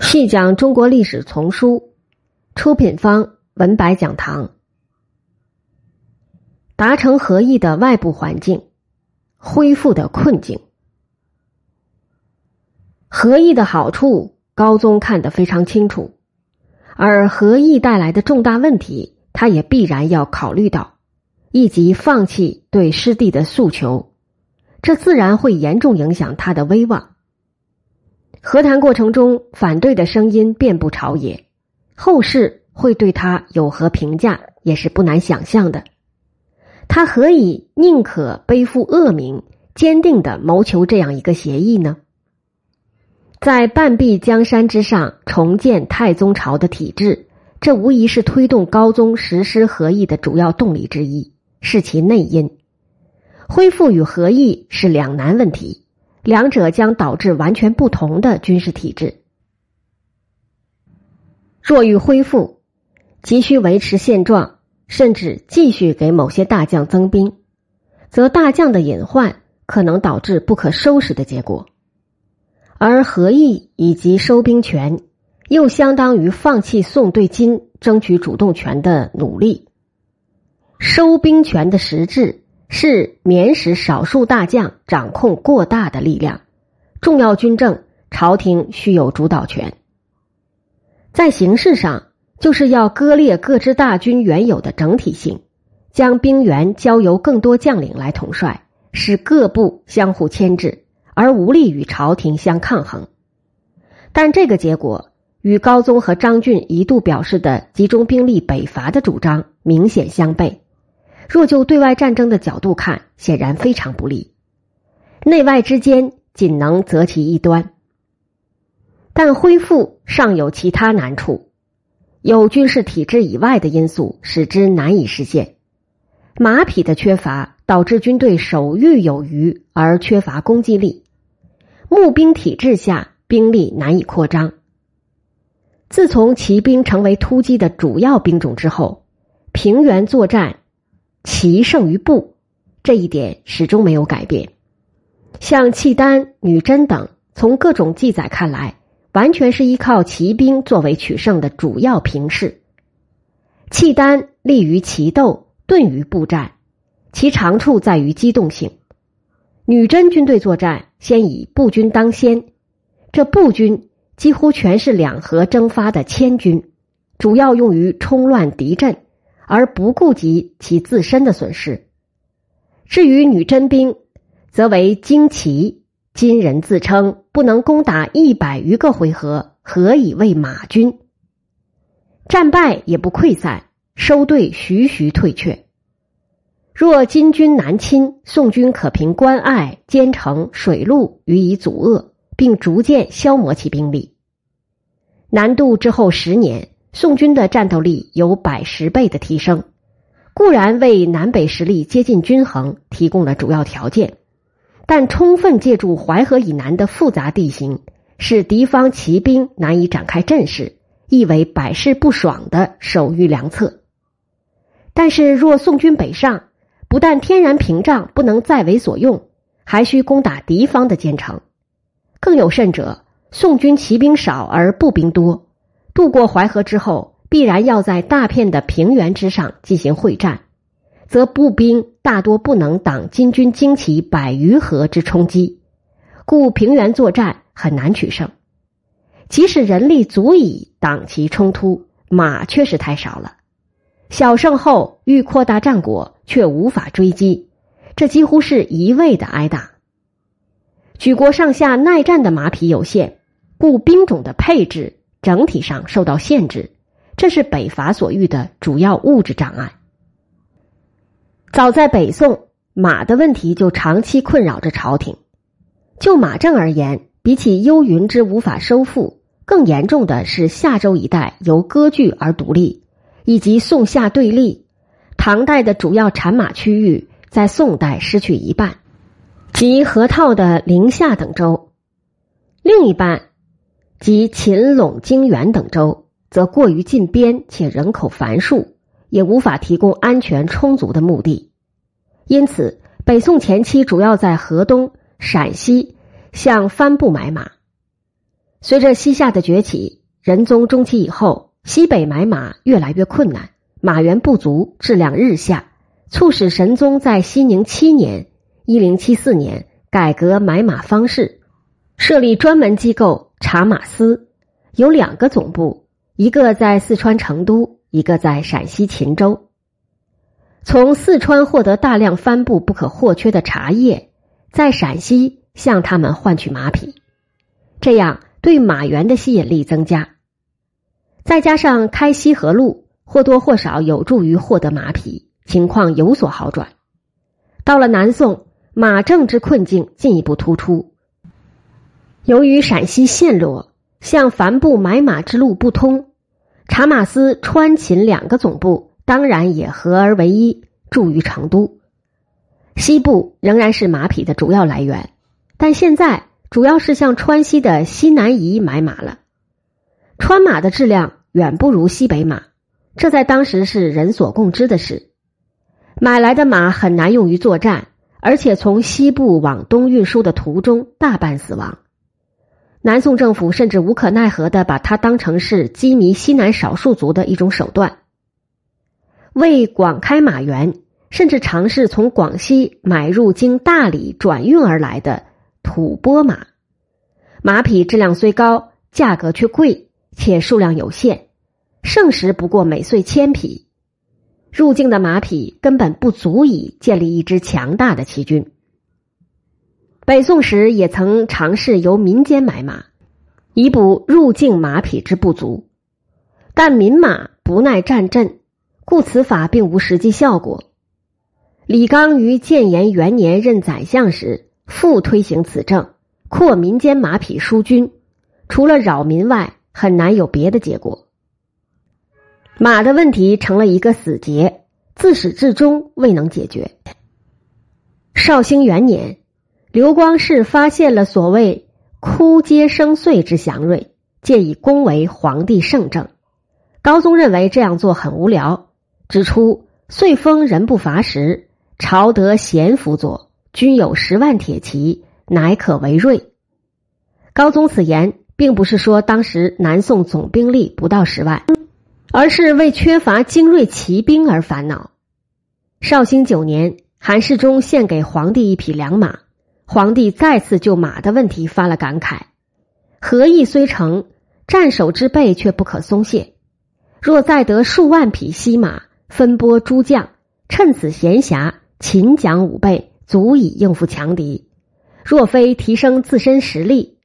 细讲中国历史丛书，出品方文白讲堂。达成合议的外部环境，恢复的困境。合议的好处，高宗看得非常清楚，而合议带来的重大问题，他也必然要考虑到，以及放弃对失地的诉求，这自然会严重影响他的威望。和谈过程中，反对的声音遍布朝野，后世会对他有何评价，也是不难想象的。他何以宁可背负恶名，坚定的谋求这样一个协议呢？在半壁江山之上重建太宗朝的体制，这无疑是推动高宗实施和议的主要动力之一，是其内因。恢复与合议是两难问题。两者将导致完全不同的军事体制。若欲恢复，急需维持现状，甚至继续给某些大将增兵，则大将的隐患可能导致不可收拾的结果。而合议以及收兵权，又相当于放弃宋对金争取主动权的努力。收兵权的实质。是免使少数大将掌控过大的力量，重要军政朝廷需有主导权。在形式上，就是要割裂各支大军原有的整体性，将兵员交由更多将领来统帅，使各部相互牵制，而无力与朝廷相抗衡。但这个结果与高宗和张俊一度表示的集中兵力北伐的主张明显相悖。若就对外战争的角度看，显然非常不利。内外之间仅能择其一端，但恢复尚有其他难处，有军事体制以外的因素使之难以实现。马匹的缺乏导致军队守御有余而缺乏攻击力，募兵体制下兵力难以扩张。自从骑兵成为突击的主要兵种之后，平原作战。骑胜于步，这一点始终没有改变。像契丹、女真等，从各种记载看来，完全是依靠骑兵作为取胜的主要平势。契丹立于骑斗，顿于步战，其长处在于机动性。女真军队作战，先以步军当先，这步军几乎全是两河征发的千军，主要用于冲乱敌阵。而不顾及其自身的损失。至于女真兵，则为精骑，金人自称不能攻打一百余个回合，何以为马军？战败也不溃散，收队徐徐退却。若金军南侵，宋军可凭关隘、坚城、水路予以阻遏，并逐渐消磨其兵力。南渡之后十年。宋军的战斗力有百十倍的提升，固然为南北实力接近均衡提供了主要条件，但充分借助淮河以南的复杂地形，使敌方骑兵难以展开阵势，亦为百试不爽的守御良策。但是，若宋军北上，不但天然屏障不能再为所用，还需攻打敌方的坚城。更有甚者，宋军骑兵少而步兵多。渡过淮河之后，必然要在大片的平原之上进行会战，则步兵大多不能挡金军旌旗百余合之冲击，故平原作战很难取胜。即使人力足以挡其冲突，马确实太少了。小胜后欲扩大战果，却无法追击，这几乎是一味的挨打。举国上下耐战的马匹有限，故兵种的配置。整体上受到限制，这是北伐所遇的主要物质障碍。早在北宋，马的问题就长期困扰着朝廷。就马政而言，比起幽云之无法收复，更严重的是夏州一带由割据而独立，以及宋夏对立。唐代的主要产马区域在宋代失去一半，即河套的临夏等州，另一半。及秦陇、泾原等州，则过于近边且人口繁数，也无法提供安全充足的墓地。因此，北宋前期主要在河东、陕西向帆布买马。随着西夏的崛起，仁宗中期以后，西北买马越来越困难，马源不足，质量日下，促使神宗在熙宁七年（一零七四年）改革买马方式，设立专门机构查马司，有两个总部，一个在四川成都，一个在陕西秦州。从四川获得大量帆布不可或缺的茶叶，在陕西向他们换取马匹，这样对马源的吸引力增加。再加上开西河路，或多或少有助于获得马匹，情况有所好转。到了南宋，马政之困境进一步突出。由于陕西陷落，向樊布买马之路不通，查马司川秦两个总部。当然也合而为一，驻于成都。西部仍然是马匹的主要来源，但现在主要是向川西的西南夷买马了。川马的质量远不如西北马，这在当时是人所共知的事。买来的马很难用于作战，而且从西部往东运输的途中大半死亡。南宋政府甚至无可奈何的把它当成是羁縻西南少数族的一种手段。为广开马源，甚至尝试从广西买入经大理转运而来的吐蕃马。马匹质量虽高，价格却贵，且数量有限，盛时不过每岁千匹。入境的马匹根本不足以建立一支强大的骑军。北宋时也曾尝试由民间买马，以补入境马匹之不足，但民马不耐战阵。故此法并无实际效果。李纲于建炎元年任宰相时，复推行此政，扩民间马匹输军，除了扰民外，很难有别的结果。马的问题成了一个死结，自始至终未能解决。绍兴元年，刘光世发现了所谓“枯阶生穗”之祥瑞，借以恭维皇帝圣政。高宗认为这样做很无聊。指出，岁丰人不乏时，朝得贤辅佐，均有十万铁骑，乃可为瑞。高宗此言，并不是说当时南宋总兵力不到十万，而是为缺乏精锐骑兵而烦恼。绍兴九年，韩世忠献给皇帝一匹良马，皇帝再次就马的问题发了感慨：合议虽成，战守之备却不可松懈。若再得数万匹西马。分拨诸将，趁此闲暇，勤讲武备，足以应付强敌。若非提升自身实力，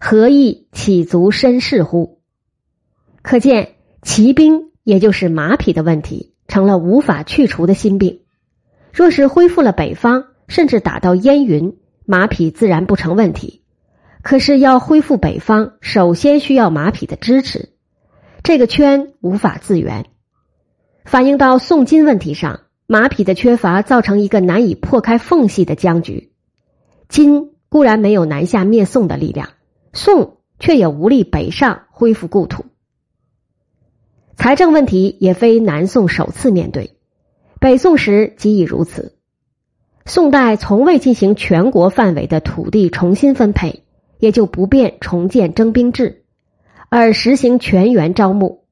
何意岂足身世乎？可见骑兵，也就是马匹的问题，成了无法去除的心病。若是恢复了北方，甚至打到燕云，马匹自然不成问题。可是要恢复北方，首先需要马匹的支持，这个圈无法自圆。反映到宋金问题上，马匹的缺乏造成一个难以破开缝隙的僵局。金固然没有南下灭宋的力量，宋却也无力北上恢复故土。财政问题也非南宋首次面对，北宋时即已如此。宋代从未进行全国范围的土地重新分配，也就不便重建征兵制，而实行全员招募。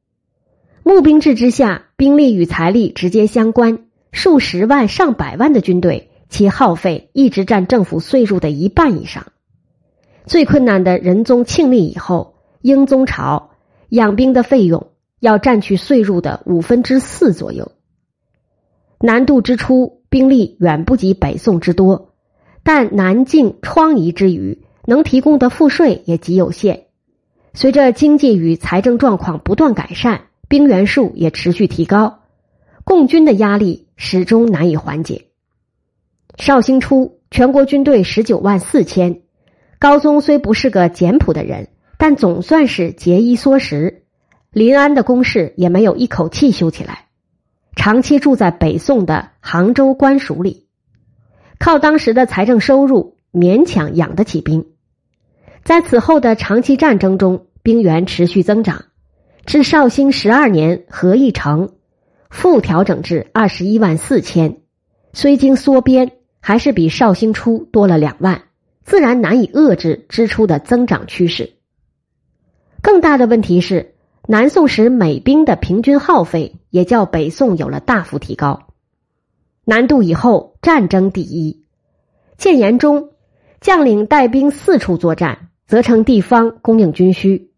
募兵制之下，兵力与财力直接相关，数十万、上百万的军队，其耗费一直占政府税入的一半以上。最困难的仁宗庆历以后，英宗朝养兵的费用要占去税入的五分之四左右。南渡之初，兵力远不及北宋之多，但南境疮痍之余，能提供的赋税也极有限。随着经济与财政状况不断改善。兵员数也持续提高，共军的压力始终难以缓解。绍兴初，全国军队十九万四千。高宗虽不是个简朴的人，但总算是节衣缩食。临安的工事也没有一口气修起来，长期住在北宋的杭州官署里，靠当时的财政收入勉强养得起兵。在此后的长期战争中，兵员持续增长。至绍兴十二年，合议成，复调整至二十一万四千，虽经缩编，还是比绍兴初多了两万，自然难以遏制支出的增长趋势。更大的问题是，南宋时每兵的平均耗费也较北宋有了大幅提高。南渡以后，战争第一。建言中，将领带兵四处作战，责成地方供应军需。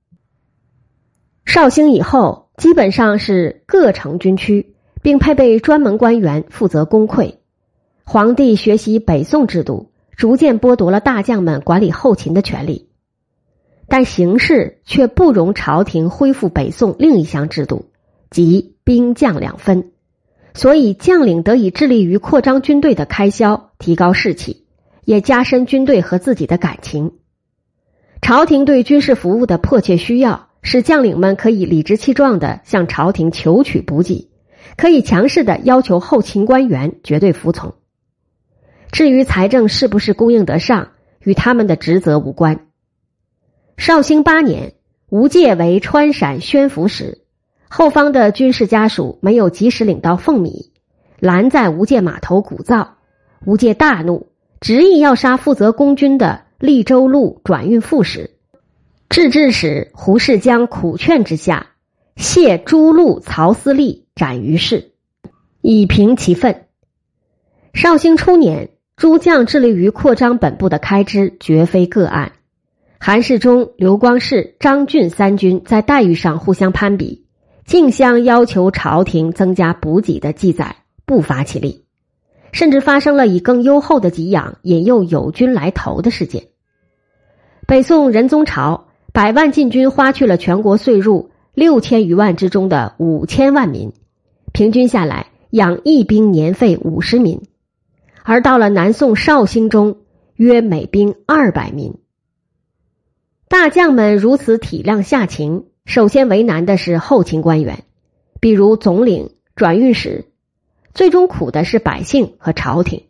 绍兴以后，基本上是各城军区，并配备专门官员负责公溃。皇帝学习北宋制度，逐渐剥夺了大将们管理后勤的权利。但形势却不容朝廷恢复北宋另一项制度，即兵将两分，所以将领得以致力于扩张军队的开销，提高士气，也加深军队和自己的感情。朝廷对军事服务的迫切需要，使将领们可以理直气壮的向朝廷求取补给，可以强势的要求后勤官员绝对服从。至于财政是不是供应得上，与他们的职责无关。绍兴八年，吴介为川陕宣抚使，后方的军事家属没有及时领到俸米，拦在吴介码头鼓噪。吴介大怒，执意要杀负责攻军的利州路转运副使。制置使胡世江苦劝之下，谢诸路曹思立斩于市，以平其愤。绍兴初年，诸将致力于扩张本部的开支，绝非个案。韩世忠、刘光世、张俊三军在待遇上互相攀比，竞相要求朝廷增加补给的记载不乏其例，甚至发生了以更优厚的给养引诱友军来投的事件。北宋仁宗朝百万禁军花去了全国税入六千余万之中的五千万民，平均下来养一兵年费五十民，而到了南宋绍兴中，约每兵二百民。大将们如此体谅下情，首先为难的是后勤官员，比如总领、转运使；最终苦的是百姓和朝廷。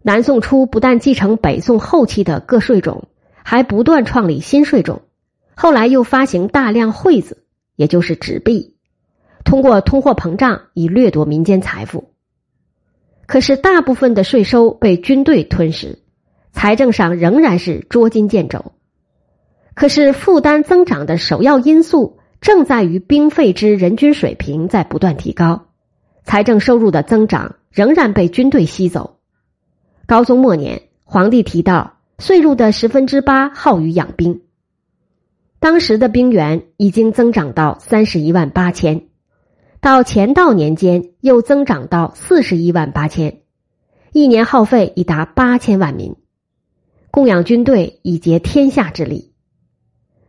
南宋初不但继承北宋后期的各税种，还不断创立新税种，后来又发行大量汇子，也就是纸币，通过通货膨胀以掠夺民间财富。可是大部分的税收被军队吞噬，财政上仍然是捉襟见肘。可是负担增长的首要因素正在于兵费之人均水平在不断提高，财政收入的增长仍然被军队吸走。高宗末年，皇帝提到税入的十分之八耗于养兵，当时的兵员已经增长到三十一万八千，到乾道年间又增长到四十一万八千，一年耗费已达八千万民，供养军队以竭天下之力。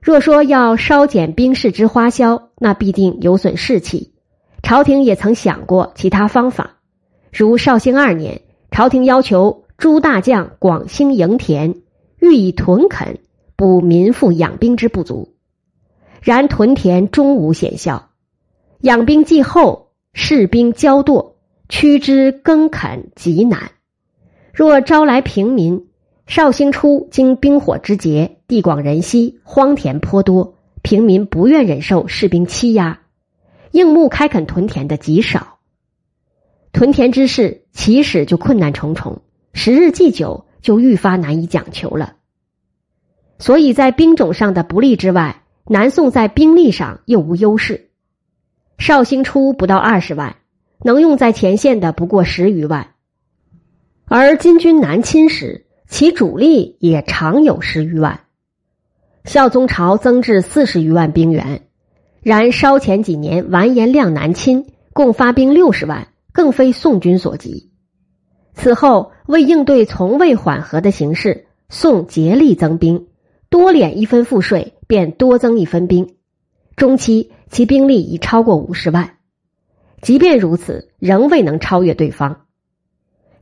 若说要稍减兵士之花销，那必定有损士气。朝廷也曾想过其他方法，如绍兴二年，朝廷要求诸大将广兴营田，欲以屯垦补民富养兵之不足。然屯田终无显效，养兵既厚，士兵骄惰，驱之耕垦极难。若招来平民。绍兴初，经兵火之劫，地广人稀，荒田颇多，平民不愿忍受士兵欺压，硬木开垦屯田的极少。屯田之事起始就困难重重，时日既久，就愈发难以讲求了。所以在兵种上的不利之外，南宋在兵力上又无优势。绍兴初不到二十万，能用在前线的不过十余万，而金军南侵时。其主力也常有十余万，孝宗朝增至四十余万兵员，然稍前几年完颜亮南侵，共发兵六十万，更非宋军所及。此后为应对从未缓和的形势，宋竭力增兵，多敛一分赋税，便多增一分兵。中期其兵力已超过五十万，即便如此，仍未能超越对方。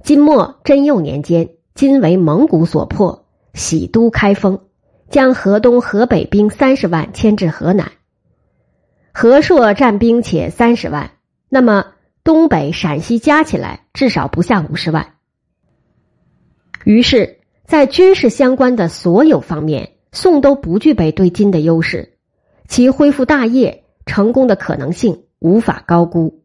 金末贞佑年间。今为蒙古所破，喜都开封，将河东、河北兵三十万迁至河南。河朔战兵且三十万，那么东北、陕西加起来至少不下五十万。于是，在军事相关的所有方面，宋都不具备对金的优势，其恢复大业成功的可能性无法高估。